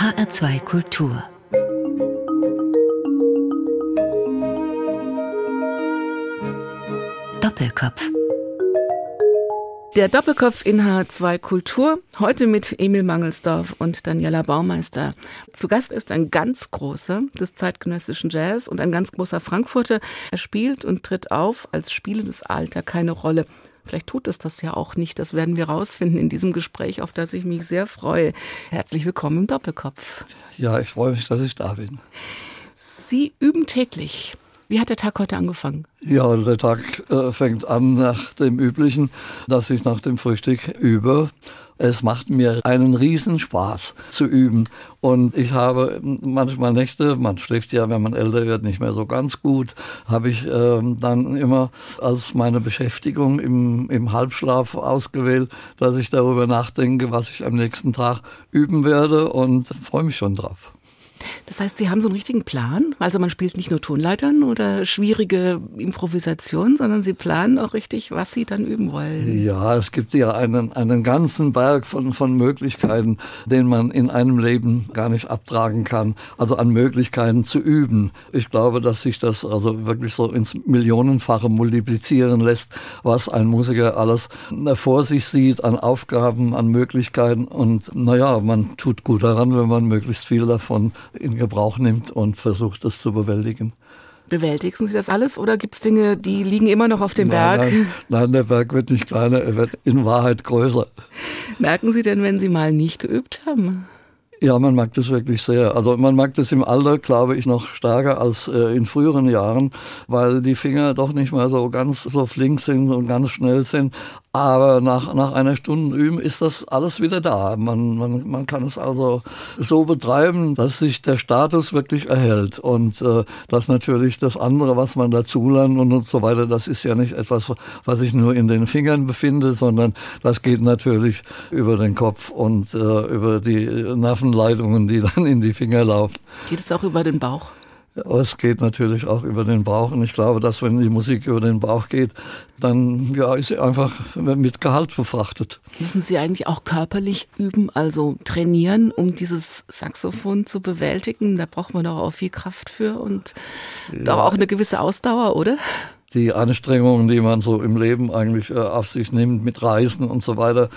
HR2 Kultur Doppelkopf der Doppelkopf in H2 Kultur, heute mit Emil Mangelsdorf und Daniela Baumeister. Zu Gast ist ein ganz großer des zeitgenössischen Jazz und ein ganz großer Frankfurter. Er spielt und tritt auf, als spielendes Alter keine Rolle. Vielleicht tut es das ja auch nicht. Das werden wir rausfinden in diesem Gespräch, auf das ich mich sehr freue. Herzlich willkommen im Doppelkopf. Ja, ich freue mich, dass ich da bin. Sie üben täglich. Wie hat der Tag heute angefangen? Ja, der Tag äh, fängt an nach dem Üblichen, dass ich nach dem Frühstück übe. Es macht mir einen Riesenspaß zu üben. Und ich habe manchmal Nächte, man schläft ja, wenn man älter wird, nicht mehr so ganz gut, habe ich äh, dann immer als meine Beschäftigung im, im Halbschlaf ausgewählt, dass ich darüber nachdenke, was ich am nächsten Tag üben werde und freue mich schon drauf. Das heißt, Sie haben so einen richtigen Plan? Also man spielt nicht nur Tonleitern oder schwierige Improvisationen, sondern Sie planen auch richtig, was Sie dann üben wollen. Ja, es gibt ja einen, einen ganzen Berg von, von Möglichkeiten, den man in einem Leben gar nicht abtragen kann. Also an Möglichkeiten zu üben. Ich glaube, dass sich das also wirklich so ins Millionenfache multiplizieren lässt, was ein Musiker alles vor sich sieht an Aufgaben, an Möglichkeiten. Und naja, man tut gut daran, wenn man möglichst viel davon in Gebrauch nimmt und versucht, das zu bewältigen. Bewältigen Sie das alles oder gibt es Dinge, die liegen immer noch auf dem nein, Berg? Nein, nein, der Berg wird nicht kleiner, er wird in Wahrheit größer. Merken Sie denn, wenn Sie mal nicht geübt haben? Ja, man mag das wirklich sehr. Also man mag das im Alter, glaube ich, noch stärker als äh, in früheren Jahren, weil die Finger doch nicht mehr so ganz so flink sind und ganz schnell sind. Aber nach, nach einer Stunde Üben ist das alles wieder da. Man, man, man kann es also so betreiben, dass sich der Status wirklich erhält. Und äh, das natürlich das andere, was man dazulernt und, und so weiter, das ist ja nicht etwas, was sich nur in den Fingern befindet, sondern das geht natürlich über den Kopf und äh, über die Nervenleitungen, die dann in die Finger laufen. Geht es auch über den Bauch? Es geht natürlich auch über den Bauch. Und ich glaube, dass wenn die Musik über den Bauch geht, dann ja, ist sie einfach mit Gehalt befrachtet. Müssen Sie eigentlich auch körperlich üben, also trainieren, um dieses Saxophon zu bewältigen? Da braucht man doch auch viel Kraft für und ja. doch auch eine gewisse Ausdauer, oder? Die Anstrengungen, die man so im Leben eigentlich äh, auf sich nimmt mit Reisen und so weiter,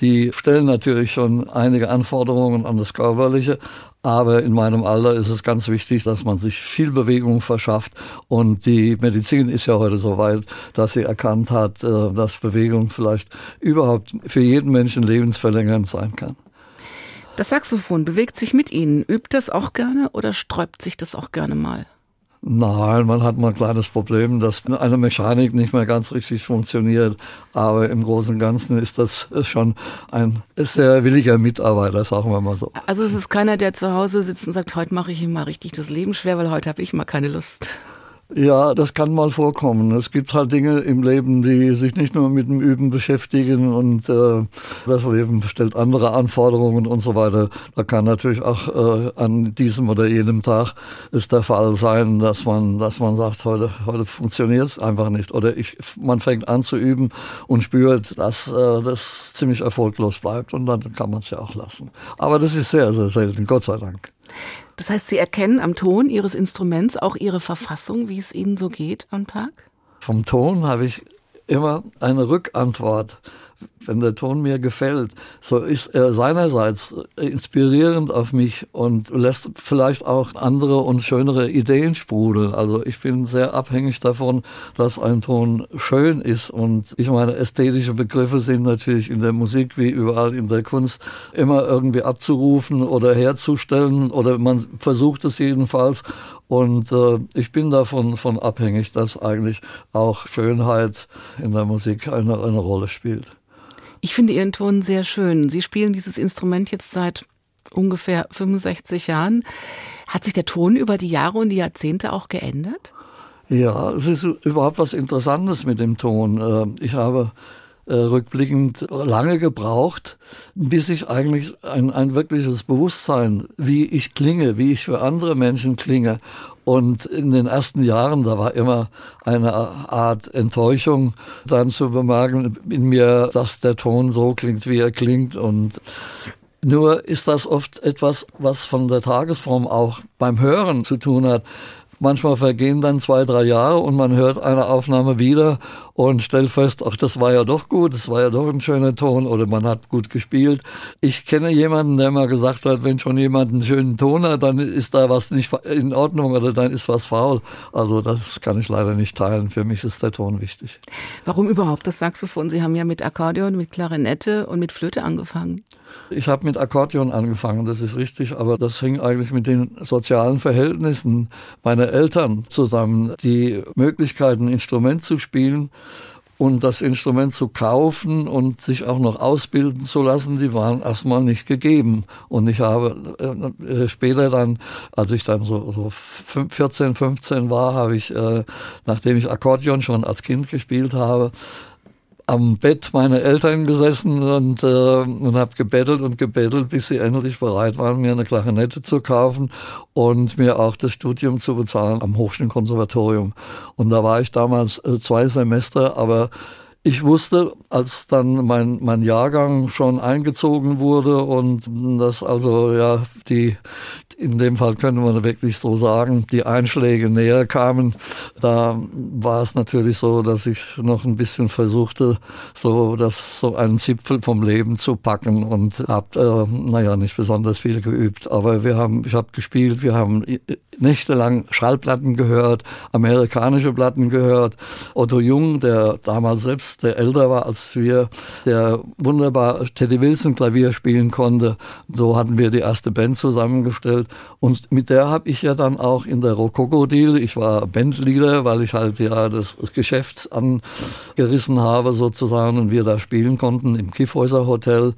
die stellen natürlich schon einige Anforderungen an das Körperliche. Aber in meinem Alter ist es ganz wichtig, dass man sich viel Bewegung verschafft. Und die Medizin ist ja heute so weit, dass sie erkannt hat, äh, dass Bewegung vielleicht überhaupt für jeden Menschen lebensverlängernd sein kann. Das Saxophon bewegt sich mit Ihnen. Übt das auch gerne oder sträubt sich das auch gerne mal? Nein, man hat mal ein kleines Problem, dass eine Mechanik nicht mehr ganz richtig funktioniert. Aber im Großen und Ganzen ist das schon ein sehr williger Mitarbeiter, sagen wir mal so. Also es ist keiner, der zu Hause sitzt und sagt, heute mache ich ihm mal richtig das Leben schwer, weil heute habe ich mal keine Lust. Ja, das kann mal vorkommen. Es gibt halt Dinge im Leben, die sich nicht nur mit dem Üben beschäftigen und äh, das Leben stellt andere Anforderungen und so weiter. Da kann natürlich auch äh, an diesem oder jenem Tag ist der Fall sein, dass man, dass man sagt, heute, heute funktioniert es einfach nicht. Oder ich, man fängt an zu üben und spürt, dass äh, das ziemlich erfolglos bleibt und dann kann man es ja auch lassen. Aber das ist sehr, sehr selten, Gott sei Dank. Das heißt, Sie erkennen am Ton Ihres Instruments auch Ihre Verfassung, wie es Ihnen so geht am Tag? Vom Ton habe ich immer eine Rückantwort wenn der Ton mir gefällt, so ist er seinerseits inspirierend auf mich und lässt vielleicht auch andere und schönere Ideen sprudeln. Also ich bin sehr abhängig davon, dass ein Ton schön ist und ich meine, ästhetische Begriffe sind natürlich in der Musik wie überall in der Kunst immer irgendwie abzurufen oder herzustellen oder man versucht es jedenfalls und äh, ich bin davon von abhängig, dass eigentlich auch Schönheit in der Musik eine, eine Rolle spielt. Ich finde Ihren Ton sehr schön. Sie spielen dieses Instrument jetzt seit ungefähr 65 Jahren. Hat sich der Ton über die Jahre und die Jahrzehnte auch geändert? Ja, es ist überhaupt was Interessantes mit dem Ton. Äh, ich habe äh, rückblickend lange gebraucht, bis ich eigentlich ein, ein wirkliches Bewusstsein, wie ich klinge, wie ich für andere Menschen klinge und in den ersten Jahren, da war immer eine Art Enttäuschung dann zu bemerken in mir, dass der Ton so klingt, wie er klingt. Und Nur ist das oft etwas, was von der Tagesform auch beim Hören zu tun hat. Manchmal vergehen dann zwei, drei Jahre und man hört eine Aufnahme wieder und stellt fest, ach, das war ja doch gut, das war ja doch ein schöner Ton oder man hat gut gespielt. Ich kenne jemanden, der mal gesagt hat, wenn schon jemand einen schönen Ton hat, dann ist da was nicht in Ordnung oder dann ist was faul. Also das kann ich leider nicht teilen. Für mich ist der Ton wichtig. Warum überhaupt das Saxophon? Sie haben ja mit Akkordeon, mit Klarinette und mit Flöte angefangen. Ich habe mit Akkordeon angefangen, das ist richtig, aber das hing eigentlich mit den sozialen Verhältnissen meiner Eltern zusammen. Die Möglichkeit, ein Instrument zu spielen und das Instrument zu kaufen und sich auch noch ausbilden zu lassen, die waren erstmal nicht gegeben. Und ich habe äh, später dann, als ich dann so, so 14, 15 war, habe ich, äh, nachdem ich Akkordeon schon als Kind gespielt habe, am Bett meiner Eltern gesessen und, äh, und habe gebettelt und gebettelt, bis sie endlich bereit waren, mir eine Klarinette zu kaufen und mir auch das Studium zu bezahlen am Hochschulkonservatorium. Und da war ich damals äh, zwei Semester, aber ich wusste, als dann mein, mein Jahrgang schon eingezogen wurde und dass also ja die, in dem Fall könnte man wirklich so sagen, die Einschläge näher kamen, da war es natürlich so, dass ich noch ein bisschen versuchte, so das so einen Zipfel vom Leben zu packen und habe, äh, naja, nicht besonders viel geübt, aber wir haben, ich habe gespielt, wir haben nächtelang Schallplatten gehört, amerikanische Platten gehört. Otto Jung, der damals selbst, der älter war als wir, der wunderbar Teddy Wilson Klavier spielen konnte. So hatten wir die erste Band zusammengestellt. Und mit der habe ich ja dann auch in der Rococo Deal, ich war Bandleader, weil ich halt ja das, das Geschäft angerissen habe sozusagen und wir da spielen konnten im Kiffhäuser Hotel.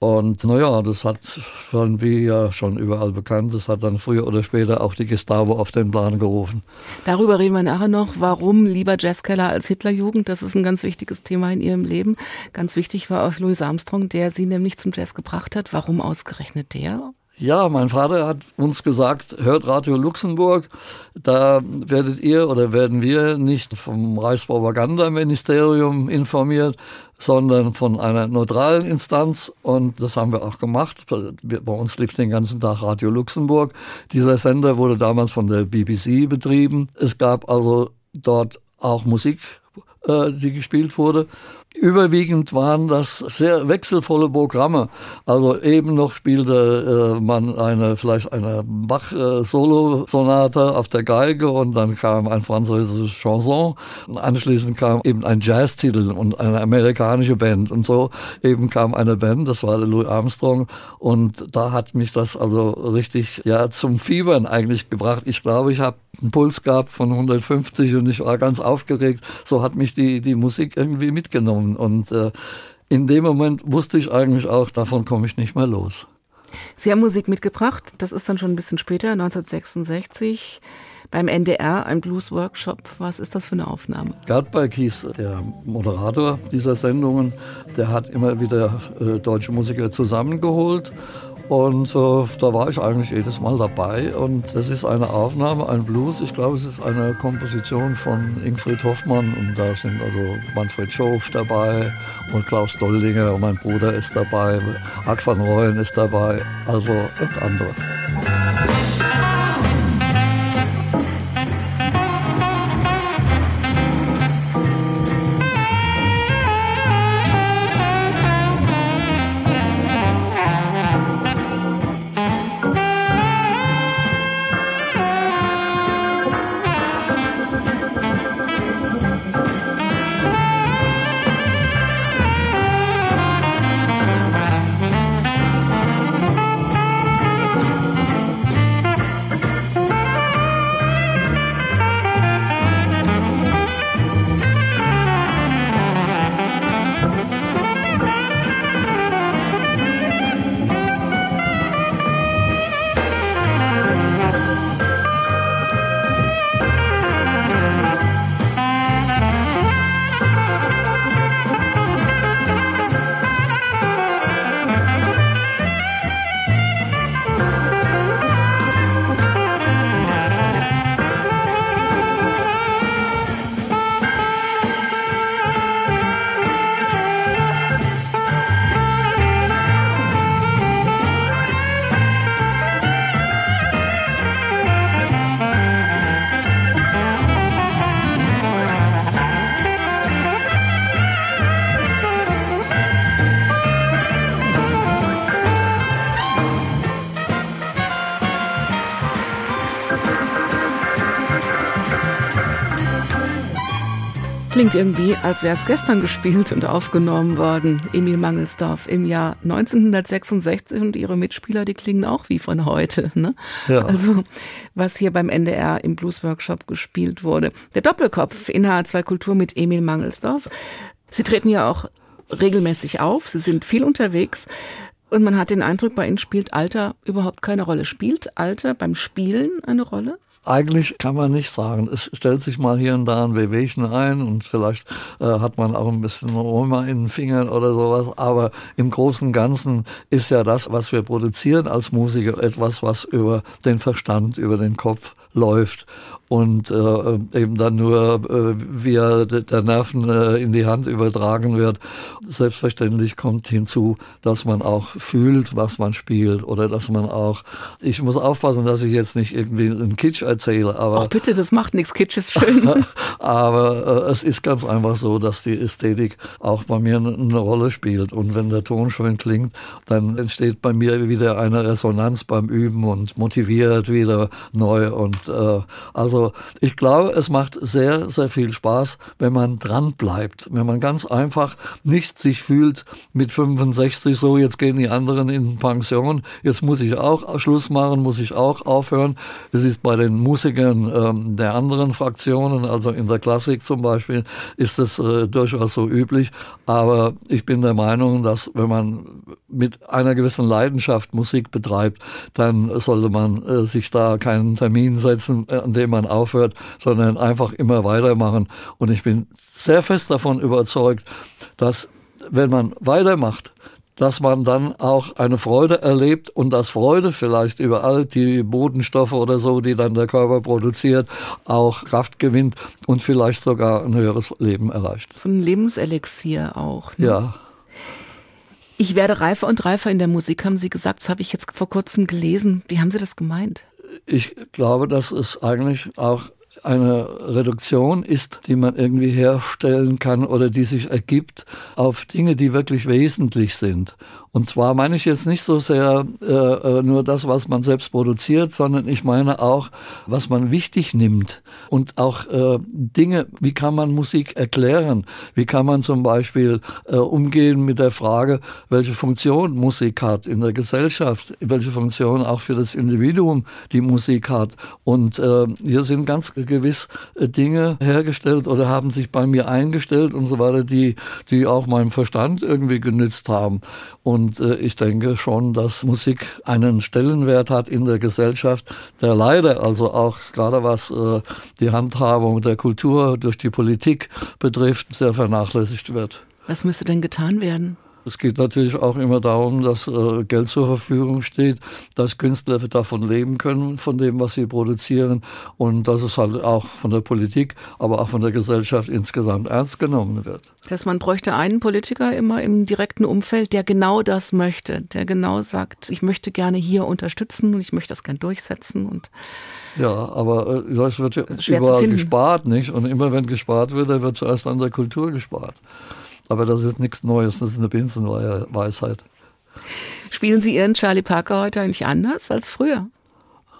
Und naja, das hat schon wie ja schon überall bekannt, das hat dann früher oder später auch die Gestapo auf den Plan gerufen. Darüber reden wir nachher noch. Warum lieber Jazzkeller als Hitlerjugend? Das ist ein ganz wichtiges Thema in Ihrem Leben. Ganz wichtig war auch Louis Armstrong, der Sie nämlich zum Jazz gebracht hat. Warum ausgerechnet der? Ja, mein Vater hat uns gesagt, hört Radio Luxemburg, da werdet ihr oder werden wir nicht vom Reichspropagandaministerium informiert, sondern von einer neutralen Instanz. Und das haben wir auch gemacht. Bei uns lief den ganzen Tag Radio Luxemburg. Dieser Sender wurde damals von der BBC betrieben. Es gab also dort auch Musik, äh, die gespielt wurde. Überwiegend waren das sehr wechselvolle Programme. Also eben noch spielte äh, man eine vielleicht eine Bach-Solo-Sonate äh, auf der Geige und dann kam ein französisches Chanson. Anschließend kam eben ein Jazz-Titel und eine amerikanische Band und so eben kam eine Band, das war Louis Armstrong und da hat mich das also richtig ja zum Fiebern eigentlich gebracht. Ich glaube, ich habe einen Puls gehabt von 150 und ich war ganz aufgeregt. So hat mich die die Musik irgendwie mitgenommen genommen. Und äh, in dem Moment wusste ich eigentlich auch, davon komme ich nicht mehr los. Sie haben Musik mitgebracht, das ist dann schon ein bisschen später, 1966, beim NDR, ein Blues-Workshop. Was ist das für eine Aufnahme? Gerd Balkis, der Moderator dieser Sendungen, der hat immer wieder äh, deutsche Musiker zusammengeholt und äh, da war ich eigentlich jedes Mal dabei. Und das ist eine Aufnahme, ein Blues. Ich glaube, es ist eine Komposition von Ingfried Hoffmann. Und da sind also Manfred Schof dabei und Klaus Doldinger und mein Bruder ist dabei. Art van Rooyen ist dabei. Also und andere. Klingt irgendwie, als wäre es gestern gespielt und aufgenommen worden. Emil Mangelsdorf im Jahr 1966 und ihre Mitspieler, die klingen auch wie von heute. Ne? Ja. Also was hier beim NDR im Blues Workshop gespielt wurde. Der Doppelkopf in H2 Kultur mit Emil Mangelsdorf. Sie treten ja auch regelmäßig auf, sie sind viel unterwegs. Und man hat den Eindruck, bei Ihnen spielt Alter überhaupt keine Rolle. Spielt Alter beim Spielen eine Rolle? Eigentlich kann man nicht sagen. Es stellt sich mal hier und da ein Wehwehchen ein und vielleicht äh, hat man auch ein bisschen Roma in den Fingern oder sowas. Aber im Großen und Ganzen ist ja das, was wir produzieren als Musiker, etwas, was über den Verstand, über den Kopf läuft und äh, eben dann nur äh, via der Nerven äh, in die Hand übertragen wird. Selbstverständlich kommt hinzu, dass man auch fühlt, was man spielt oder dass man auch, ich muss aufpassen, dass ich jetzt nicht irgendwie einen Kitsch erzähle, aber... Ach bitte, das macht nichts, Kitsch ist schön. aber äh, es ist ganz einfach so, dass die Ästhetik auch bei mir eine Rolle spielt und wenn der Ton schön klingt, dann entsteht bei mir wieder eine Resonanz beim Üben und motiviert wieder neu und äh, also also ich glaube, es macht sehr, sehr viel Spaß, wenn man dran bleibt, wenn man ganz einfach nicht sich fühlt mit 65 so, jetzt gehen die anderen in Pension, jetzt muss ich auch Schluss machen, muss ich auch aufhören. Es ist bei den Musikern ähm, der anderen Fraktionen, also in der Klassik zum Beispiel, ist das äh, durchaus so üblich. Aber ich bin der Meinung, dass wenn man mit einer gewissen Leidenschaft Musik betreibt, dann sollte man äh, sich da keinen Termin setzen, an dem man aufhört, sondern einfach immer weitermachen. Und ich bin sehr fest davon überzeugt, dass wenn man weitermacht, dass man dann auch eine Freude erlebt und dass Freude vielleicht über all die Bodenstoffe oder so, die dann der Körper produziert, auch Kraft gewinnt und vielleicht sogar ein höheres Leben erreicht. So ein Lebenselixier auch. Ne? Ja. Ich werde reifer und reifer in der Musik, haben Sie gesagt. Das habe ich jetzt vor kurzem gelesen. Wie haben Sie das gemeint? Ich glaube, dass es eigentlich auch eine Reduktion ist, die man irgendwie herstellen kann oder die sich ergibt auf Dinge, die wirklich wesentlich sind. Und zwar meine ich jetzt nicht so sehr äh, äh, nur das, was man selbst produziert, sondern ich meine auch, was man wichtig nimmt und auch äh, Dinge, wie kann man Musik erklären? Wie kann man zum Beispiel äh, umgehen mit der Frage, welche Funktion Musik hat in der Gesellschaft, welche Funktion auch für das Individuum die Musik hat. Und äh, hier sind ganz gewiss äh, Dinge hergestellt oder haben sich bei mir eingestellt und so weiter, die, die auch meinem Verstand irgendwie genützt haben. Und äh, ich denke schon, dass Musik einen Stellenwert hat in der Gesellschaft, der leider also auch gerade was äh, die Handhabung der Kultur durch die Politik betrifft, sehr vernachlässigt wird. Was müsste denn getan werden? Es geht natürlich auch immer darum, dass äh, Geld zur Verfügung steht, dass Künstler davon leben können, von dem, was sie produzieren und dass es halt auch von der Politik, aber auch von der Gesellschaft insgesamt ernst genommen wird. Dass man bräuchte einen Politiker immer im direkten Umfeld, der genau das möchte, der genau sagt, ich möchte gerne hier unterstützen und ich möchte das gerne durchsetzen und ja, aber äh, es wird ja überall gespart, nicht? Und immer wenn gespart wird, dann wird zuerst an der Kultur gespart. Aber das ist nichts Neues, das ist eine Binsenweisheit. Spielen Sie Ihren Charlie Parker heute eigentlich anders als früher?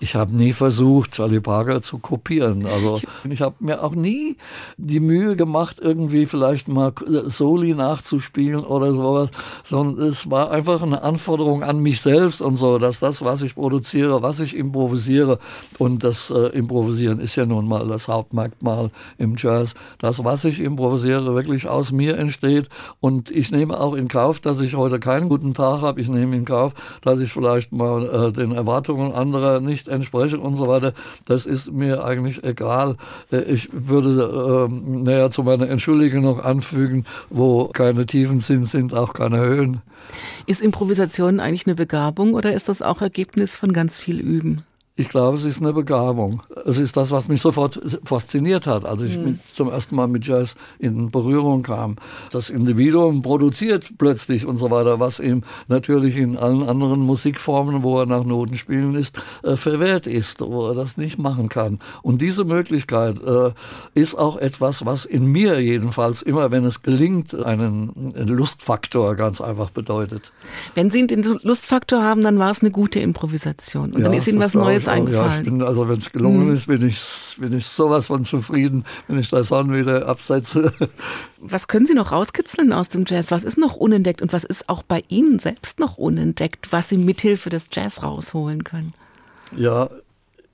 Ich habe nie versucht, Charlie Parker zu kopieren. Also ich habe mir auch nie die Mühe gemacht, irgendwie vielleicht mal Soli nachzuspielen oder sowas, sondern es war einfach eine Anforderung an mich selbst und so, dass das, was ich produziere, was ich improvisiere und das äh, Improvisieren ist ja nun mal das Hauptmerkmal im Jazz, das, was ich improvisiere, wirklich aus mir entsteht und ich nehme auch in Kauf, dass ich heute keinen guten Tag habe. Ich nehme in Kauf, dass ich vielleicht mal äh, den Erwartungen anderer nicht entspreche und so weiter, das ist mir eigentlich egal. Äh, ich würde äh, näher zu meiner Entschuldigung noch anfügen, wo keine Tiefen sind, sind auch keine Höhen. Ist Improvisation eigentlich eine Begabung oder ist das auch Ergebnis von ganz viel Üben? Ich glaube, es ist eine Begabung. Es ist das, was mich sofort fasziniert hat, als ich mhm. zum ersten Mal mit Jazz in Berührung kam. Das Individuum produziert plötzlich und so weiter, was ihm natürlich in allen anderen Musikformen, wo er nach Noten spielen ist, äh, verwehrt ist, wo er das nicht machen kann. Und diese Möglichkeit äh, ist auch etwas, was in mir jedenfalls immer, wenn es gelingt, einen Lustfaktor ganz einfach bedeutet. Wenn Sie den Lustfaktor haben, dann war es eine gute Improvisation. Und ja, dann ist Ihnen was Neues ist eingefallen. Ja, ich bin, also wenn es gelungen Mhm. ist, bin ich, bin ich sowas von zufrieden, wenn ich das Sound wieder absetze. Was können Sie noch rauskitzeln aus dem Jazz? Was ist noch unentdeckt und was ist auch bei Ihnen selbst noch unentdeckt, was Sie mithilfe des Jazz rausholen können? Ja,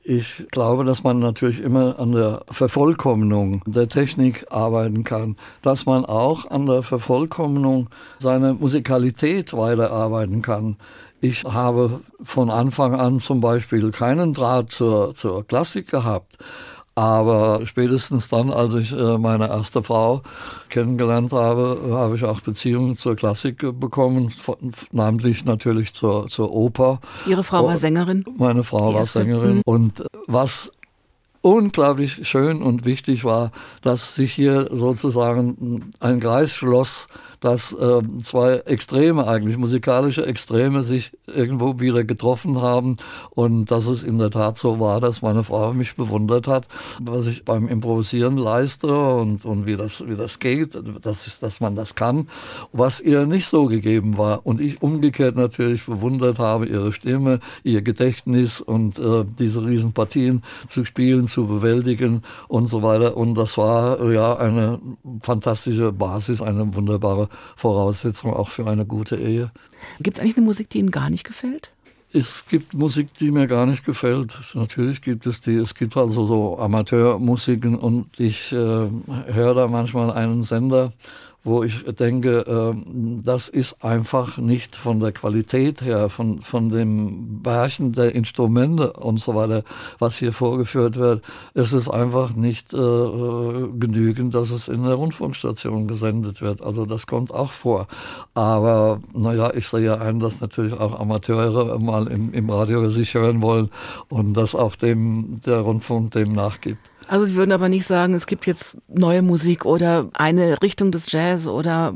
ich glaube, dass man natürlich immer an der Vervollkommnung der Technik arbeiten kann, dass man auch an der Vervollkommnung seiner Musikalität weiterarbeiten kann. Ich habe von Anfang an zum Beispiel keinen Draht zur, zur Klassik gehabt. Aber spätestens dann, als ich äh, meine erste Frau kennengelernt habe, habe ich auch Beziehungen zur Klassik äh, bekommen, namentlich natürlich zur, zur Oper. Ihre Frau Oh, war Sängerin? Meine Frau war. Sängerin. Mhm. Und was unglaublich schön und wichtig war, dass sich hier sozusagen ein Kreis schloss, dass äh, zwei Extreme eigentlich, musikalische Extreme sich irgendwo wieder getroffen haben und dass es in der Tat so war, dass meine Frau mich bewundert hat, was ich beim Improvisieren leiste und, und wie, das, wie das geht, dass, ist, dass man das kann, was ihr nicht so gegeben war. Und ich umgekehrt natürlich bewundert habe, ihre Stimme, ihr Gedächtnis und äh, diese Riesenpartien zu spielen, zu bewältigen und so weiter. Und das war ja eine fantastische Basis, eine wunderbare Voraussetzung auch für eine gute Ehe. Gibt es eigentlich eine Musik, die Ihnen gar nicht gefällt? Es gibt Musik, die mir gar nicht gefällt. Natürlich gibt es die. Es gibt also so Amateurmusiken und ich äh, höre da manchmal einen Sender, wo ich denke, äh, das ist einfach nicht von der Qualität her, von, von dem Beherrschen der Instrumente und so weiter, was hier vorgeführt wird. Es ist einfach nicht äh, genügend, dass es in der Rundfunkstation gesendet wird. Also das kommt auch vor. Aber naja, ich sehe ja ein, dass natürlich auch Amateure mal im, im Radio sich hören wollen und dass auch dem der Rundfunk dem nachgibt. Also Sie würden aber nicht sagen, es gibt jetzt neue Musik oder eine Richtung des Jazz oder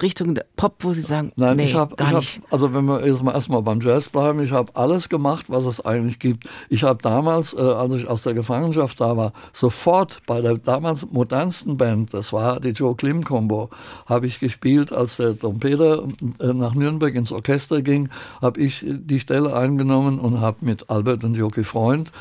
Richtung Pop, wo Sie sagen, Nein, nee, ich habe, gar hab, nicht. also wenn wir erstmal erstmal beim Jazz bleiben, ich habe alles gemacht, was es eigentlich gibt. Ich habe damals, äh, als ich aus der Gefangenschaft da war, sofort bei der damals modernsten Band, das war die Joe Klim Combo, habe ich gespielt, als der Trompeter äh, nach Nürnberg ins Orchester ging, habe ich die Stelle eingenommen und habe mit Albert und Joki Freund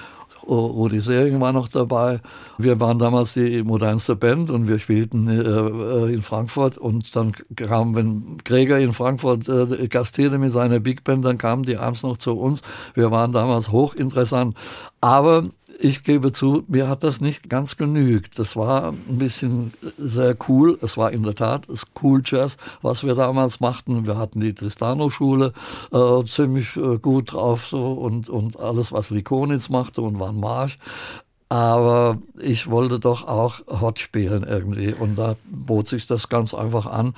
Rudi Sering war noch dabei. Wir waren damals die modernste Band und wir spielten äh, in Frankfurt und dann kam, wenn Gregor in Frankfurt äh, gastierte mit seiner Big Band, dann kamen die abends noch zu uns. Wir waren damals hochinteressant. Aber ich gebe zu, mir hat das nicht ganz genügt. Das war ein bisschen sehr cool. Es war in der Tat Cool Jazz, was wir damals machten. Wir hatten die Tristano-Schule äh, ziemlich äh, gut drauf so und, und alles, was Likonitz machte und Van Marsch. Aber ich wollte doch auch Hot spielen irgendwie. Und da bot sich das ganz einfach an,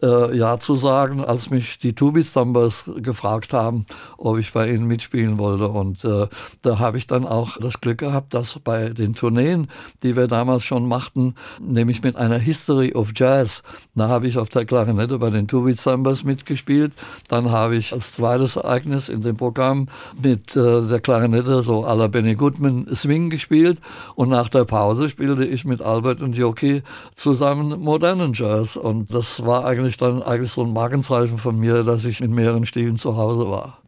äh, Ja zu sagen, als mich die Tubi Stumbers gefragt haben, ob ich bei ihnen mitspielen wollte. Und äh, da habe ich dann auch das Glück gehabt, dass bei den Tourneen, die wir damals schon machten, nämlich mit einer History of Jazz, da habe ich auf der Klarinette bei den Tubi Stumbers mitgespielt. Dann habe ich als zweites Ereignis in dem Programm mit äh, der Klarinette so à la Benny Goodman Swing gespielt. Und nach der Pause spielte ich mit Albert und Joki zusammen modernen Jazz. Und das war eigentlich dann eigentlich so ein Markenzeichen von mir, dass ich in mehreren Stilen zu Hause war.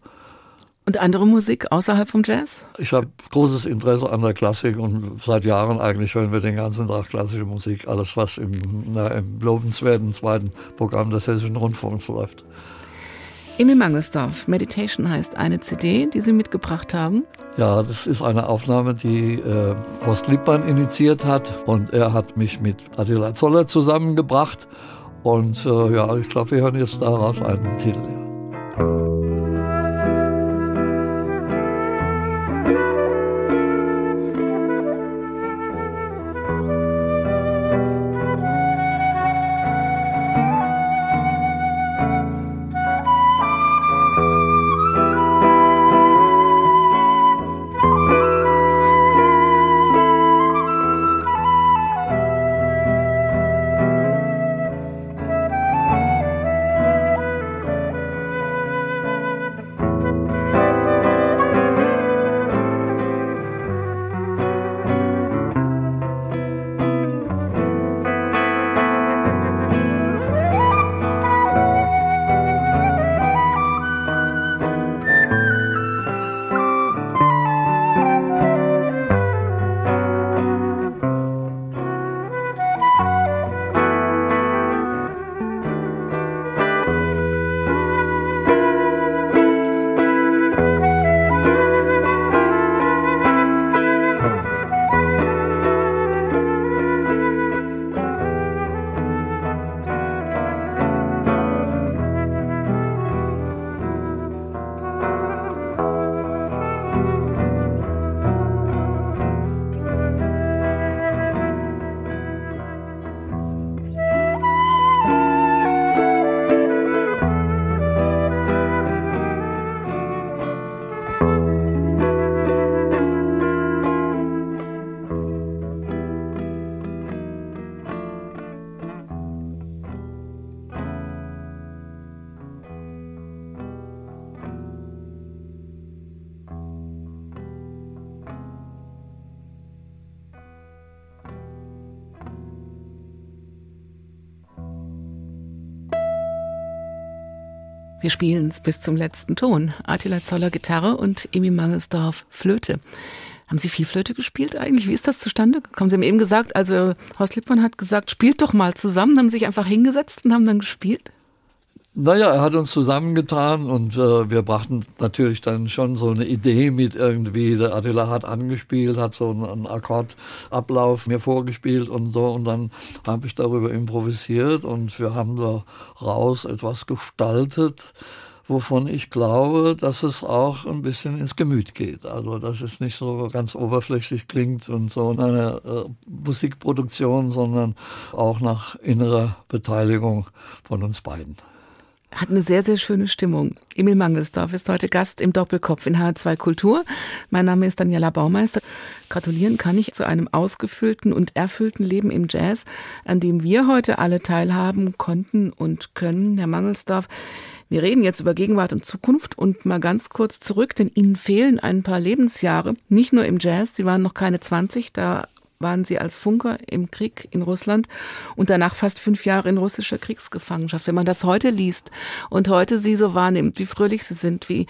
Und andere Musik außerhalb vom Jazz? Ich habe großes Interesse an der Klassik und seit Jahren eigentlich hören wir den ganzen Tag klassische Musik. Alles, was im, na, im lobenswerten zweiten Programm des Hessischen Rundfunks läuft. Emil Mangelsdorf, Meditation heißt eine CD, die Sie mitgebracht haben. Ja, das ist eine Aufnahme, die äh, Horst Lippmann initiiert hat und er hat mich mit Attila Zoller zusammengebracht und äh, ja, ich glaube, wir hören jetzt daraus einen Titel. Ja. Wir spielen es bis zum letzten Ton. Attila Zoller Gitarre und Emi Mangelsdorf Flöte. Haben Sie viel Flöte gespielt eigentlich? Wie ist das zustande gekommen? Sie haben eben gesagt, also Horst Lippmann hat gesagt, spielt doch mal zusammen, haben sich einfach hingesetzt und haben dann gespielt? Naja, er hat uns zusammengetan und äh, wir brachten natürlich dann schon so eine Idee mit irgendwie. Der Attila hat angespielt, hat so einen Akkordablauf mir vorgespielt und so und dann habe ich darüber improvisiert und wir haben daraus etwas gestaltet, wovon ich glaube, dass es auch ein bisschen ins Gemüt geht. Also dass es nicht so ganz oberflächlich klingt und so in einer äh, Musikproduktion, sondern auch nach innerer Beteiligung von uns beiden hat eine sehr, sehr schöne Stimmung. Emil Mangelsdorf ist heute Gast im Doppelkopf in H2 Kultur. Mein Name ist Daniela Baumeister. Gratulieren kann ich zu einem ausgefüllten und erfüllten Leben im Jazz, an dem wir heute alle teilhaben konnten und können. Herr Mangelsdorf, wir reden jetzt über Gegenwart und Zukunft und mal ganz kurz zurück, denn Ihnen fehlen ein paar Lebensjahre. Nicht nur im Jazz, Sie waren noch keine 20, da waren Sie als Funker im Krieg in Russland und danach fast fünf Jahre in russischer Kriegsgefangenschaft. Wenn man das heute liest und heute Sie so wahrnimmt, wie fröhlich Sie sind, wie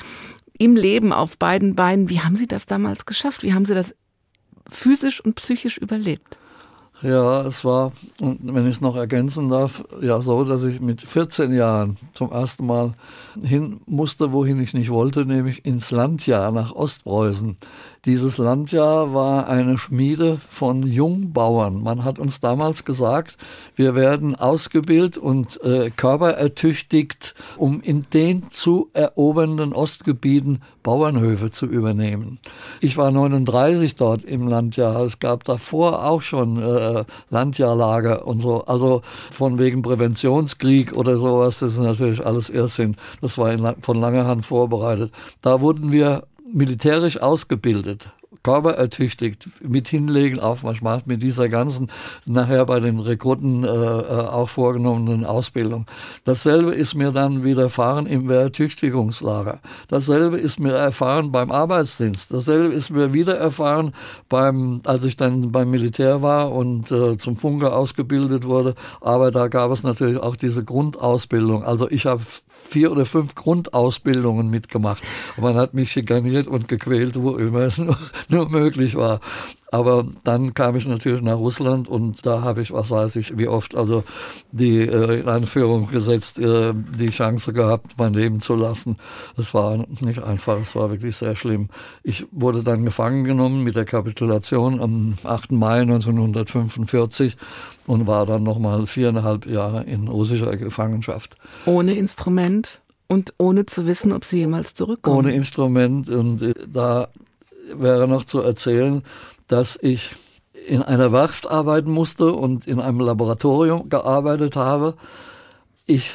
im Leben auf beiden Beinen, wie haben Sie das damals geschafft? Wie haben Sie das physisch und psychisch überlebt? Ja, es war, und wenn ich es noch ergänzen darf, ja so, dass ich mit 14 Jahren zum ersten Mal hin musste, wohin ich nicht wollte, nämlich ins Landjahr nach Ostpreußen. Dieses Landjahr war eine Schmiede von Jungbauern. Man hat uns damals gesagt, wir werden ausgebildet und äh, körperertüchtigt, um in den zu erobernden Ostgebieten Bauernhöfe zu übernehmen. Ich war 39 dort im Landjahr. Es gab davor auch schon äh, Landjahrlager und so. Also von wegen Präventionskrieg oder sowas, das ist natürlich alles Irrsinn. Das war in, von langer Hand vorbereitet. Da wurden wir militärisch ausgebildet körperertüchtigt mit Hinlegen, Aufmarschmacht, mit dieser ganzen nachher bei den Rekruten äh, äh, auch vorgenommenen Ausbildung. Dasselbe ist mir dann widerfahren im Ertüchtigungslager. Dasselbe ist mir erfahren beim Arbeitsdienst. Dasselbe ist mir wieder erfahren beim, als ich dann beim Militär war und äh, zum Funker ausgebildet wurde. Aber da gab es natürlich auch diese Grundausbildung. Also ich habe vier oder fünf Grundausbildungen mitgemacht. Man hat mich schikaniert und gequält, wo immer es nur, nur möglich war. Aber dann kam ich natürlich nach Russland und da habe ich, was weiß ich, wie oft, also die äh, in Anführung gesetzt, äh, die Chance gehabt, mein Leben zu lassen. Es war nicht einfach, es war wirklich sehr schlimm. Ich wurde dann gefangen genommen mit der Kapitulation am 8. Mai 1945 und war dann nochmal viereinhalb Jahre in russischer Gefangenschaft. Ohne Instrument? Und ohne zu wissen, ob sie jemals zurückkommen. Ohne Instrument. Und äh, da wäre noch zu erzählen, dass ich in einer Werft arbeiten musste und in einem Laboratorium gearbeitet habe. Ich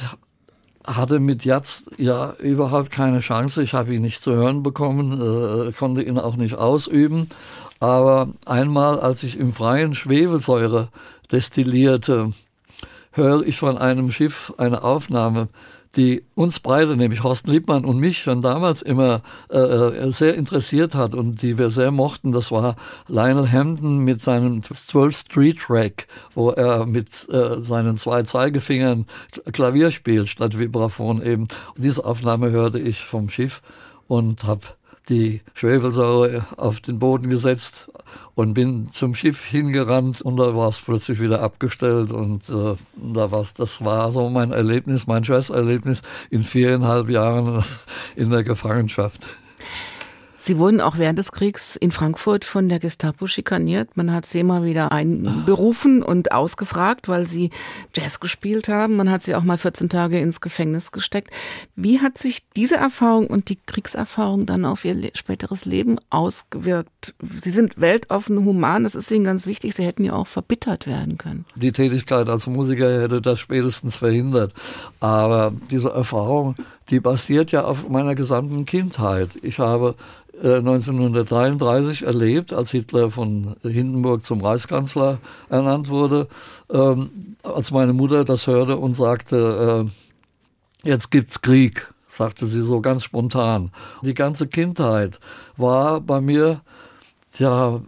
hatte mit Jatz ja überhaupt keine Chance. Ich habe ihn nicht zu hören bekommen, äh, konnte ihn auch nicht ausüben. Aber einmal, als ich im Freien Schwefelsäure destillierte, höre ich von einem Schiff eine Aufnahme die uns beide, nämlich Horst Liebmann und mich, schon damals immer äh, äh sehr interessiert hat und die wir sehr mochten. Das war Lionel Hampton mit seinem 12 Street Track, wo er mit äh, seinen zwei Zeigefingern Klavier spielt statt Vibraphon eben. Und diese Aufnahme hörte ich vom Schiff und habe die Schwefelsäure auf den Boden gesetzt und bin zum Schiff hingerannt und da war es plötzlich wieder abgestellt und äh, da war's, das war so mein Erlebnis, mein Jazz-Erlebnis in viereinhalb Jahren in der Gefangenschaft. Sie wurden auch während des Kriegs in Frankfurt von der Gestapo schikaniert. Man hat sie immer wieder einberufen und ausgefragt, weil sie Jazz gespielt haben. Man hat sie auch mal 14 Tage ins Gefängnis gesteckt. Wie hat sich diese Erfahrung und die Kriegserfahrung dann auf Ihr späteres Leben ausgewirkt? Sie sind weltoffen, human, das ist Ihnen ganz wichtig. Sie hätten ja auch verbittert werden können. Die Tätigkeit als Musiker hätte das spätestens verhindert. Aber diese Erfahrung, die basiert ja auf meiner gesamten Kindheit. Ich habe 1933 äh, erlebt, als Hitler von Hindenburg zum Reichskanzler ernannt wurde, ähm, als meine Mutter das hörte und sagte, äh, jetzt gibt's Krieg, sagte sie so ganz spontan. Die ganze Kindheit war bei mir ja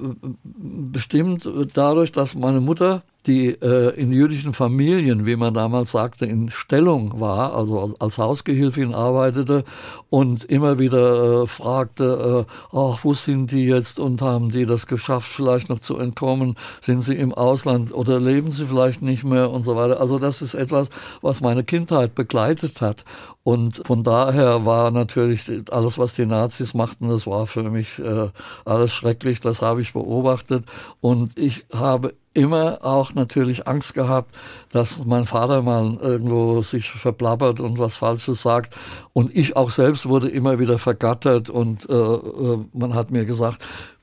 bestimmt dadurch, dass meine Mutter die äh, in jüdischen Familien, wie man damals sagte, in Stellung war, also als, Hausgehilfin arbeitete und immer wieder äh, fragte, äh, ach, wo sind die jetzt und haben die das geschafft, vielleicht noch zu entkommen? Sind sie im Ausland oder leben sie vielleicht nicht mehr und so weiter? Also das ist etwas, was meine Kindheit begleitet hat. Und von daher war natürlich alles, was die Nazis machten, das war für mich äh, alles schrecklich. Das habe ich beobachtet. Und ich habe immer auch natürlich Angst gehabt, dass mein Vater mal irgendwo sich verplappert und was Falsches sagt. Und ich auch selbst wurde immer wieder vergattert und äh, äh man hat mir gesagt,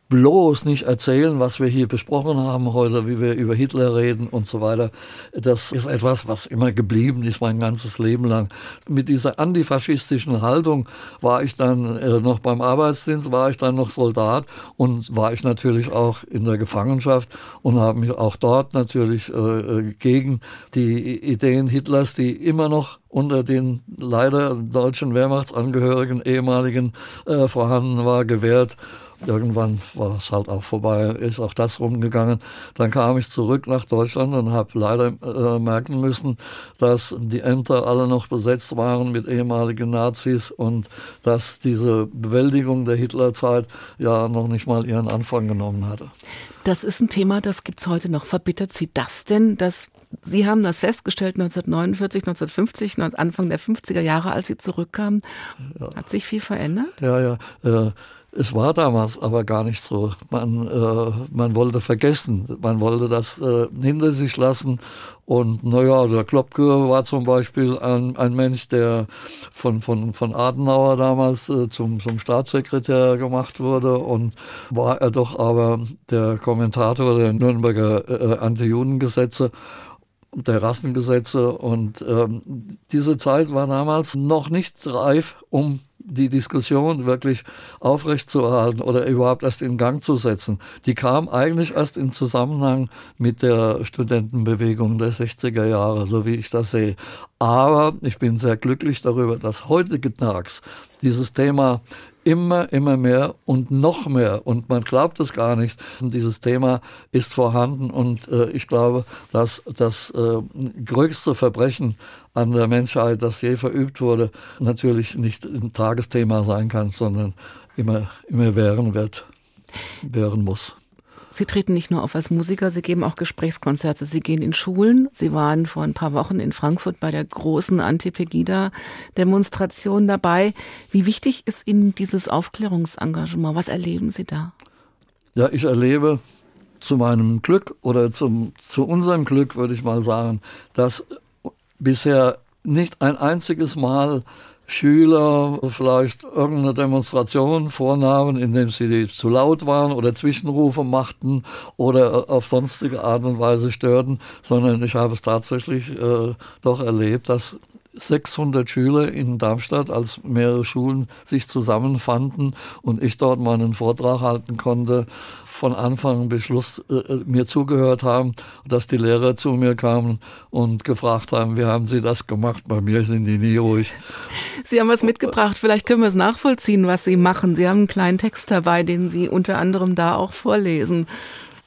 bloß nicht erzählen, was wir hier besprochen haben heute, wie wir über Hitler reden und so weiter. Das ist etwas, was immer geblieben ist, mein ganzes Leben lang. Mit dieser antifaschistischen Haltung war ich dann äh, noch beim Arbeitsdienst, war ich dann noch Soldat und war ich natürlich auch in der Gefangenschaft und habe mich auch dort natürlich äh, äh gegen die Ideen Hitlers, die immer noch unter den leider deutschen Wehrmachtsangehörigen ehemaligen äh, vorhanden war, gewehrt irgendwann war es halt auch vorbei, ist auch das rumgegangen. Dann kam ich zurück nach Deutschland und habe leider äh, merken müssen, dass die Ämter alle noch besetzt waren mit ehemaligen Nazis und dass diese Bewältigung der Hitlerzeit ja noch nicht mal ihren Anfang genommen hatte. Das ist ein Thema, das gibt es heute noch. Verbittert Sie das denn, dass Sie haben das festgestellt 1949, 1950, Anfang der 50er Jahre, als Sie zurückkamen. Ja. Hat sich viel verändert? Ja, ja. Äh, es war damals aber gar nicht so. Man, äh, man wollte vergessen, man wollte das äh, hinter sich lassen. Und naja, der Klopke war zum Beispiel ein, ein Mensch, der von, von, von Adenauer damals äh, zum, zum Staatssekretär gemacht wurde. Und war er doch aber der Kommentator der Nürnberger äh, Anti-Juden-Gesetze der Rassengesetze. Und ähm, diese Zeit war damals noch nicht reif, um die Diskussion wirklich aufrechtzuerhalten oder überhaupt erst in Gang zu setzen. Die kam eigentlich erst in Zusammenhang mit der Studentenbewegung der 60er Jahre, so wie ich das sehe. Aber ich bin sehr glücklich darüber, dass heutige Tags dieses Thema immer, immer mehr und noch mehr. Und man glaubt es gar nicht. Dieses Thema ist vorhanden und äh, ich glaube, dass das äh, größte Verbrechen an der Menschheit, das je verübt wurde, natürlich nicht ein Tagesthema sein kann, sondern immer, immer währen wird, wären muss. Sie treten nicht nur auf als Musiker, Sie geben auch Gesprächskonzerte. Sie gehen in Schulen. Sie waren vor ein paar Wochen in Frankfurt bei der großen Anti-Pegida-Demonstration dabei. Wie wichtig ist Ihnen dieses Aufklärungsengagement? Was erleben Sie da? Ja, ich erlebe zu meinem Glück oder zum, zu unserem Glück, würde ich mal sagen, dass bisher nicht ein einziges Mal Schüler vielleicht irgendeine Demonstration vornahmen, indem sie zu laut waren oder Zwischenrufe machten oder auf sonstige Art und Weise störten, sondern ich habe es tatsächlich äh, doch erlebt, dass 600 Schüler in Darmstadt, als mehrere Schulen sich zusammenfanden und ich dort meinen Vortrag halten konnte, von Anfang bis Schluss äh, äh, mir zugehört haben, dass die Lehrer zu mir kamen und gefragt haben, wie haben Sie das gemacht? Bei mir sind die nie ruhig. Sie haben was mitgebracht, vielleicht können wir es nachvollziehen, was Sie machen. Sie haben einen kleinen Text dabei, den Sie unter anderem da auch vorlesen.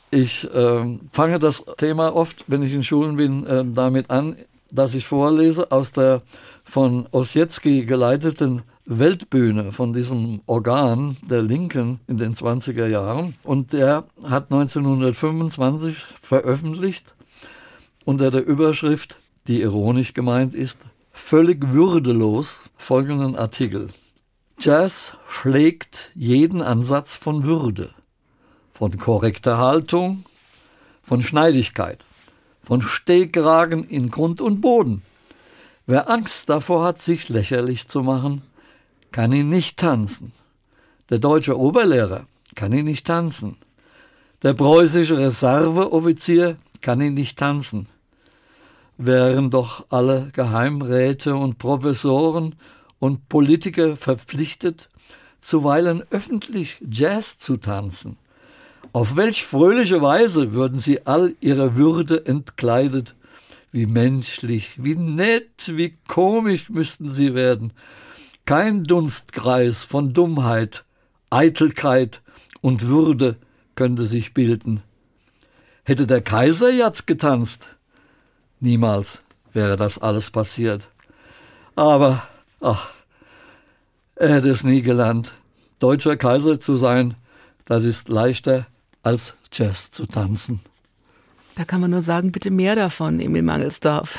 Ich äh, fange das Thema oft, wenn ich in Schulen bin, äh, damit an, dass ich vorlese aus der von Ossietzky geleiteten Weltbühne von diesem Organ der Linken in den 20er Jahren. Und der hat 1925 veröffentlicht unter der Überschrift, die ironisch gemeint ist, völlig würdelos folgenden Artikel. Jazz schlägt jeden Ansatz von Würde, von korrekter Haltung, von Schneidigkeit von Stehkragen in Grund und Boden. Wer Angst davor hat, sich lächerlich zu machen, kann ihn nicht tanzen. Der deutsche Oberlehrer kann ihn nicht tanzen. Der preußische Reserveoffizier kann ihn nicht tanzen. Wären doch alle Geheimräte und Professoren und Politiker verpflichtet, zuweilen öffentlich Jazz zu tanzen, auf welch fröhliche Weise würden sie all ihrer Würde entkleidet. Wie menschlich, wie nett, wie komisch müssten sie werden. Kein Dunstkreis von Dummheit, Eitelkeit und Würde könnte sich bilden. Hätte der Kaiser jetzt getanzt, niemals wäre das alles passiert. Aber, ach, er hätte es nie gelernt. Deutscher Kaiser zu sein, das ist leichter als Jazz zu tanzen. Da kann man nur sagen, bitte mehr davon, Emil Mangelsdorf.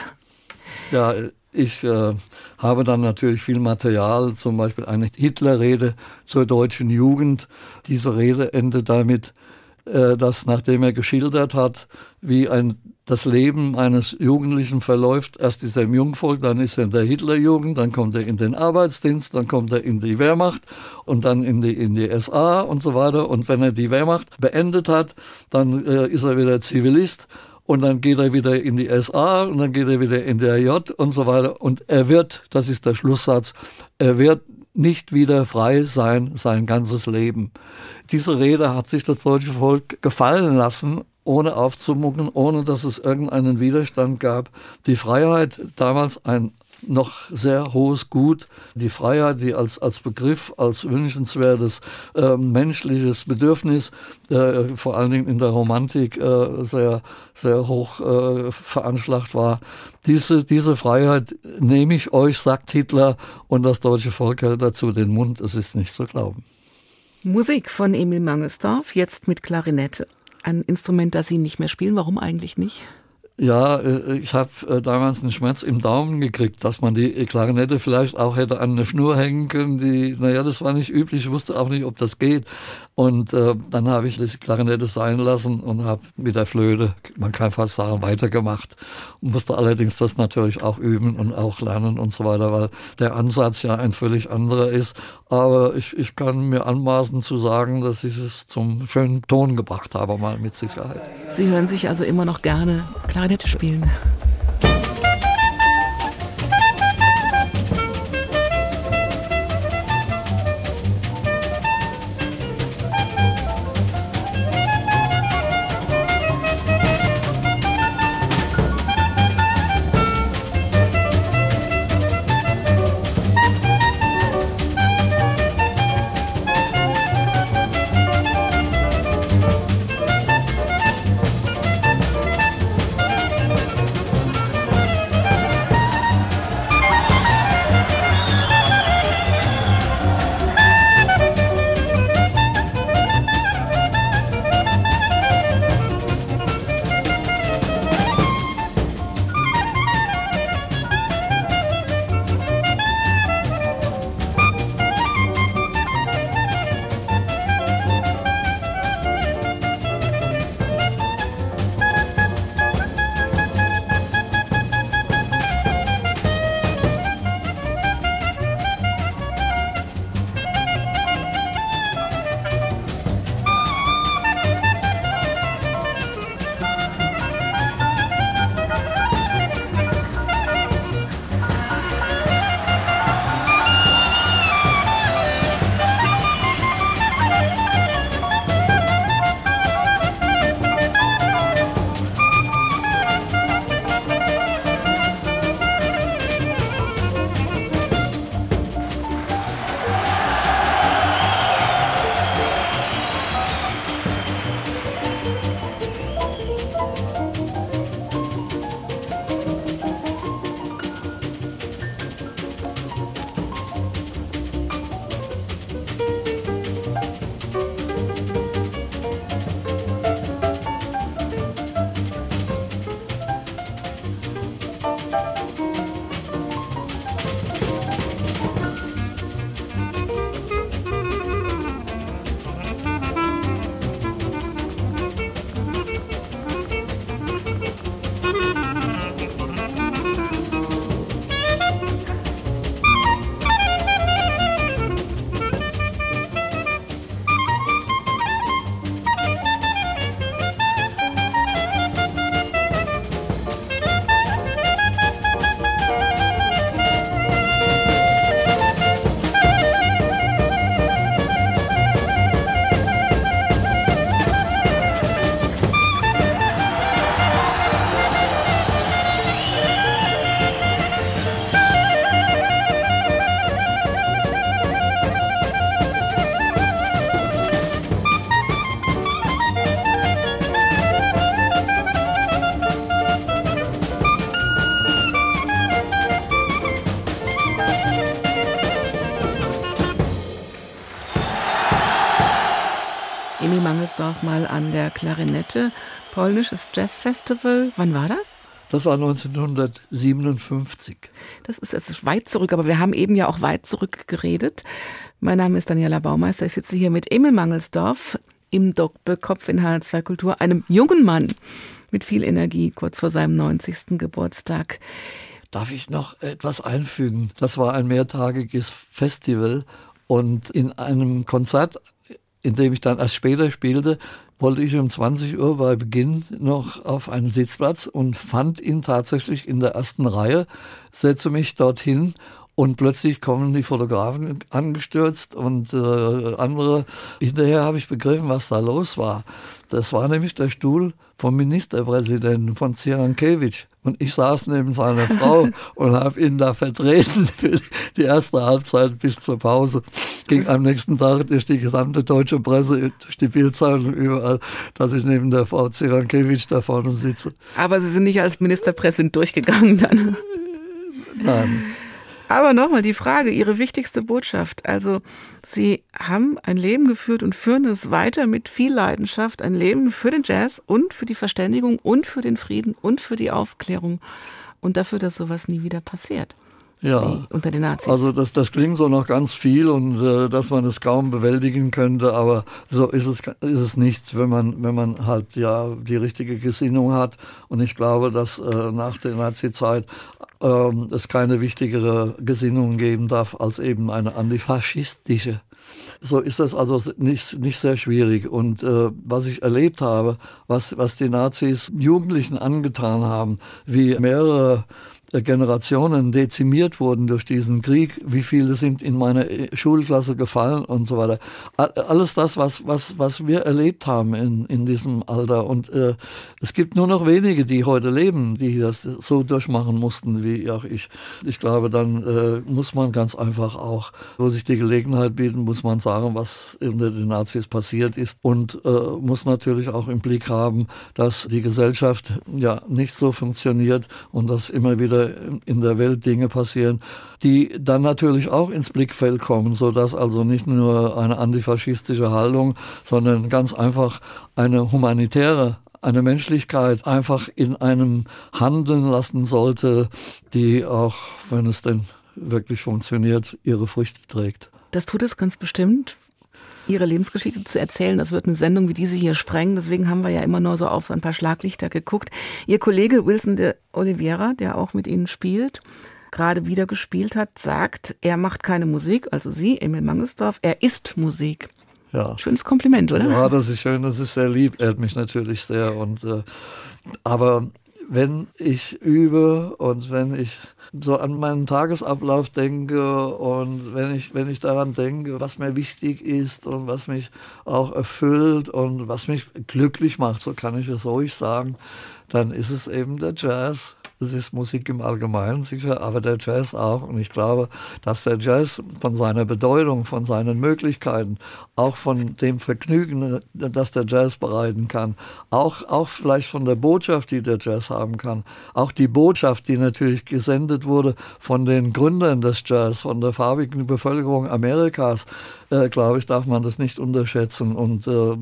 Ja, ich äh, habe dann natürlich viel Material, zum Beispiel eine Hitlerrede zur deutschen Jugend. Diese Rede endet damit, dass nachdem er geschildert hat, wie ein, das Leben eines Jugendlichen verläuft, erst ist er im Jungvolk, dann ist er in der Hitlerjugend, dann kommt er in den Arbeitsdienst, dann kommt er in die Wehrmacht und dann in die, in die SA und so weiter. Und wenn er die Wehrmacht beendet hat, dann äh, ist er wieder Zivilist und dann geht er wieder in die SA und dann geht er wieder in der J und so weiter. Und er wird, das ist der Schlusssatz, er wird nicht wieder frei sein sein ganzes Leben. Diese Rede hat sich das deutsche Volk gefallen lassen, ohne aufzumucken, ohne dass es irgendeinen Widerstand gab. Die Freiheit, damals ein noch sehr hohes Gut. Die Freiheit, die als, als Begriff, als wünschenswertes äh, menschliches Bedürfnis, äh, vor allen Dingen in der Romantik, äh, sehr, sehr hoch äh, veranschlagt war. Diese, diese Freiheit nehme ich euch, sagt Hitler, und das deutsche Volk hält dazu den Mund. Es ist nicht zu glauben. Musik von Emil Mangelsdorf, jetzt mit Klarinette. Ein Instrument, das Sie nicht mehr spielen. Warum eigentlich nicht? Ja, äh, ich habe äh, damals einen Schmerz im Daumen gekriegt, dass man die Klarinette vielleicht auch hätte an eine Schnur hängen können. Die, naja, das war nicht üblich. Ich wusste auch nicht, ob das geht. Und äh, dann habe ich die Klarinette sein lassen und habe mit der Flöte, man kann fast sagen, weitergemacht. Musste allerdings das natürlich auch üben und auch lernen und so weiter, weil der Ansatz ja ein völlig anderer ist. Aber ich, ich kann mir anmaßen zu sagen, dass ich es zum schönen Ton gebracht habe, mal mit Sicherheit. Sie hören sich also immer noch gerne Klarinette spielen. Klarinette. Polnisches Jazzfestival. Wann war das? Das war 1957. Das ist jetzt weit zurück, aber wir haben eben ja auch weit zurück geredet. Mein Name ist Daniela Baumeister. Ich sitze hier mit Emil Mangelsdorf im Doppelkopf in HR2 Kultur, einem jungen Mann mit viel Energie kurz vor seinem 90. Geburtstag. Darf ich noch etwas einfügen? Das war ein mehrtagiges Festival und in einem Konzert, in dem ich dann erst später spielte, wollte ich um 20 Uhr bei Beginn noch auf einen Sitzplatz und fand ihn tatsächlich in der ersten Reihe, setze mich dorthin und plötzlich kommen die Fotografen angestürzt und äh, andere. Hinterher habe ich begriffen, was da los war. Das war nämlich der Stuhl vom Ministerpräsidenten von Zirankiewicz. Und ich saß neben seiner Frau und habe ihn da vertreten für die erste Halbzeit bis zur Pause. Ging am nächsten Tag durch die gesamte deutsche Presse, durch die Bildzeitung überall, dass ich neben der Frau Zirankiewicz da vorne sitze. Aber Sie sind nicht als Ministerpräsident durchgegangen dann? Nein. Aber nochmal die Frage, Ihre wichtigste Botschaft. Also Sie haben ein Leben geführt und führen es weiter mit viel Leidenschaft, ein Leben für den Jazz und für die Verständigung und für den Frieden und für die Aufklärung und dafür, dass sowas nie wieder passiert. Ja, unter den Nazis. Also das, das klingt so noch ganz viel und äh, dass man es kaum bewältigen könnte, aber so ist es, ist es nicht, wenn man, wenn man halt ja die richtige Gesinnung hat. Und ich glaube, dass äh, nach der Nazi-Zeit ähm, es keine wichtigere Gesinnung geben darf als eben eine antifaschistische. So ist das also nicht, nicht sehr schwierig. Und äh, was ich erlebt habe, was, was die Nazis Jugendlichen angetan haben, wie mehrere Generationen dezimiert wurden durch diesen Krieg, wie viele sind in meine äh, Schulklasse gefallen und so weiter. Alles das, was, was, was wir erlebt haben in, in diesem Alter. Und äh, es gibt nur noch wenige, die heute leben, die das so durchmachen mussten wie auch ich. Ich glaube, dann äh, muss man ganz einfach auch, wo sich die Gelegenheit bieten, muss man sagen, was unter den Nazis passiert ist und äh, muss natürlich auch im Blick haben, dass die Gesellschaft ja nicht so funktioniert und dass immer wieder in der Welt Dinge passieren, die dann natürlich auch ins Blickfeld kommen, so dass also nicht nur eine antifaschistische Haltung, sondern ganz einfach eine humanitäre eine Menschlichkeit einfach in einem handeln lassen sollte, die auch, wenn es denn wirklich funktioniert, ihre Früchte trägt. Das tut es ganz bestimmt. Ihre Lebensgeschichte zu erzählen. Das wird eine Sendung wie diese hier sprengen. Deswegen haben wir ja immer nur so auf ein paar Schlaglichter geguckt. Ihr Kollege Wilson de Oliveira, der auch mit Ihnen spielt, gerade wieder gespielt hat, sagt, er macht keine Musik, also Sie, Emil Mangelsdorf, er ist Musik. Ja. Schönes Kompliment, oder? Ja, das ist schön, das ist sehr lieb. Er hat mich natürlich sehr und äh, aber wenn ich übe und wenn ich so an meinen Tagesablauf denke und wenn ich, wenn ich daran denke, was mir wichtig ist und was mich auch erfüllt und was mich glücklich macht, so kann ich es ruhig sagen, dann ist es eben der Jazz. Es ist Musik im Allgemeinen sicher, aber der Jazz auch. Und ich glaube, dass der Jazz von seiner Bedeutung, von seinen Möglichkeiten, auch von dem Vergnügen, das der Jazz bereiten kann, auch, auch vielleicht von der Botschaft, die der Jazz haben kann, auch die Botschaft, die natürlich gesendet wurde von den Gründern des Jazz, von der farbigen Bevölkerung Amerikas, äh, glaube ich, darf man das nicht unterschätzen. Und äh,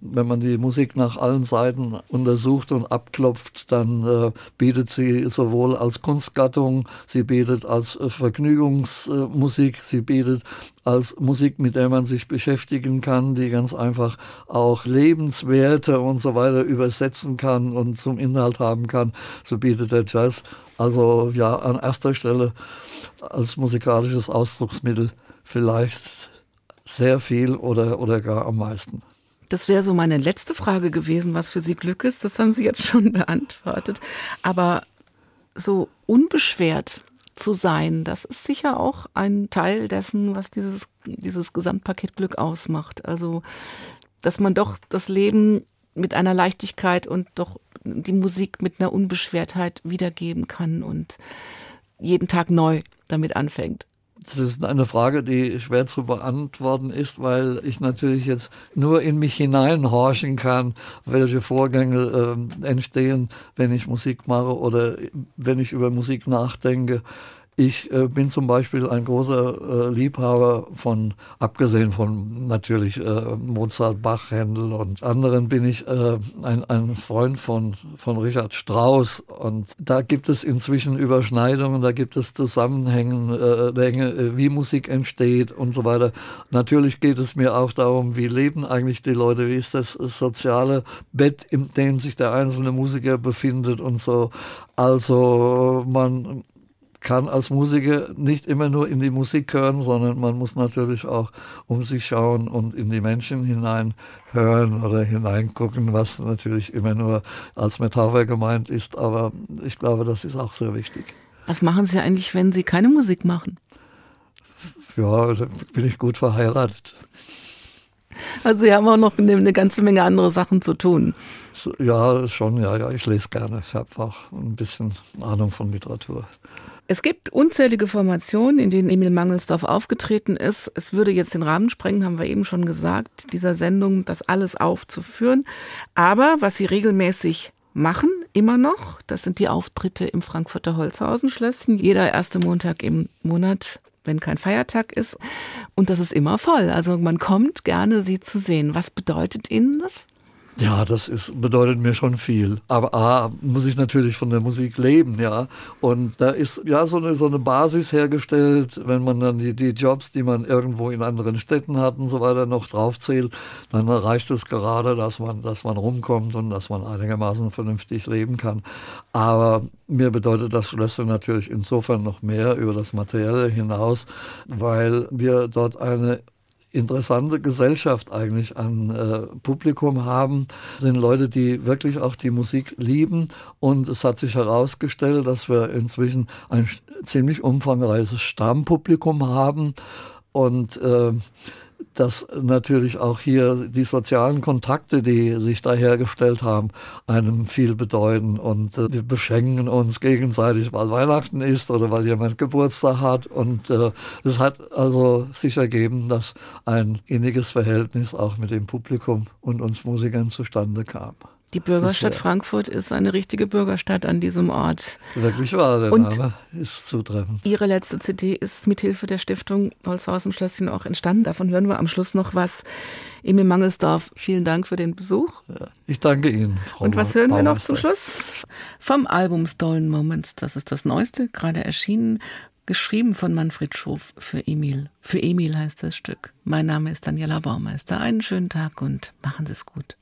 wenn man die Musik nach allen Seiten untersucht und abklopft, dann äh, bietet sie sowohl als Kunstgattung, sie bietet als äh, Vergnügungsmusik, sie bietet als Musik, mit der man sich beschäftigen kann, die ganz einfach auch Lebenswerte und so weiter übersetzen kann und zum Inhalt haben kann. So bietet der Jazz also ja an erster Stelle als musikalisches Ausdrucksmittel vielleicht sehr viel oder, oder gar am meisten. Das wäre so meine letzte Frage gewesen, was für Sie Glück ist. Das haben Sie jetzt schon beantwortet. Aber so unbeschwert zu sein, das ist sicher auch ein Teil dessen, was dieses, dieses Gesamtpaket Glück ausmacht. Also, dass man doch das Leben mit einer Leichtigkeit und doch die Musik mit einer Unbeschwertheit wiedergeben kann und jeden Tag neu damit anfängt. Das ist eine Frage, die schwer zu beantworten ist, weil ich natürlich jetzt nur in mich hineinhorchen kann, welche Vorgänge äh, entstehen, wenn ich Musik mache oder wenn ich über Musik nachdenke. Ich äh, bin zum Beispiel ein großer äh, Liebhaber von, abgesehen von natürlich äh, Mozart, Bach, Händel und anderen, bin ich äh, ein, ein Freund von, von Richard Strauss. Und da gibt es inzwischen Überschneidungen, da gibt es Zusammenhänge, äh, wie Musik entsteht und so weiter. Natürlich geht es mir auch darum, wie leben eigentlich die Leute, wie ist das soziale Bett, in dem sich der einzelne Musiker befindet und so. Also man kann als Musiker nicht immer nur in die Musik hören, sondern man muss natürlich auch um sich schauen und in die Menschen hinein hören oder hineingucken, was natürlich immer nur als Metapher gemeint ist. Aber ich glaube, das ist auch sehr wichtig. Was machen Sie eigentlich, wenn Sie keine Musik machen? Ja, da bin ich gut verheiratet. Also Sie haben auch noch eine ganze Menge andere Sachen zu tun. Ja, schon, ja, ja. Ich lese gerne. Ich habe auch ein bisschen Ahnung von Literatur. Es gibt unzählige Formationen, in denen Emil Mangelsdorf aufgetreten ist. Es würde jetzt den Rahmen sprengen, haben wir eben schon gesagt, dieser Sendung, das alles aufzuführen. Aber was sie regelmäßig machen, immer noch, das sind die Auftritte im Frankfurter Holzhausenschlösschen. Jeder erste Montag im Monat wenn kein Feiertag ist. Und das ist immer voll. Also man kommt gerne, sie zu sehen. Was bedeutet Ihnen das? Ja, das ist, bedeutet mir schon viel. Aber A, muss ich natürlich von der Musik leben, ja. Und da ist ja so eine, so eine Basis hergestellt, wenn man dann die, die Jobs, die man irgendwo in anderen Städten hat und so weiter noch draufzählt, dann reicht es gerade, dass man, dass man rumkommt und dass man einigermaßen vernünftig leben kann. Aber mir bedeutet das Schlösser natürlich insofern noch mehr über das Materielle hinaus, weil wir dort eine interessante Gesellschaft eigentlich an äh, Publikum haben, sind Leute, die wirklich auch die Musik lieben. Und es hat sich herausgestellt, dass wir inzwischen ein ziemlich umfangreiches Stammpublikum haben. Und äh, dass natürlich auch hier die sozialen Kontakte, die sich da hergestellt haben, einem viel bedeuten. Und äh, wir beschenken uns gegenseitig, weil Weihnachten ist oder weil jemand Geburtstag hat. Und äh, das hat also sich ergeben, dass ein inniges Verhältnis auch mit dem Publikum und uns Musikern zustande kam. Die Bürgerstadt Frankfurt ist eine richtige Bürgerstadt an diesem Ort. Wirklich wahr, der Und Name ist zutreffend. Ihre letzte CD ist mithilfe der Stiftung Holzhausen Schlösschen auch entstanden. Davon hören wir am Schluss noch was. Emil Mangelsdorf, vielen Dank für den Besuch. Ja, ich danke Ihnen, Frau Und was hören wir noch zum Schluss? Vom Album Stolen Moments. Das ist das Neueste, gerade erschienen. Geschrieben von Manfred Schof für Emil. Für Emil heißt das Stück. Mein Name ist Daniela Baumeister. Einen schönen Tag und machen Sie es gut.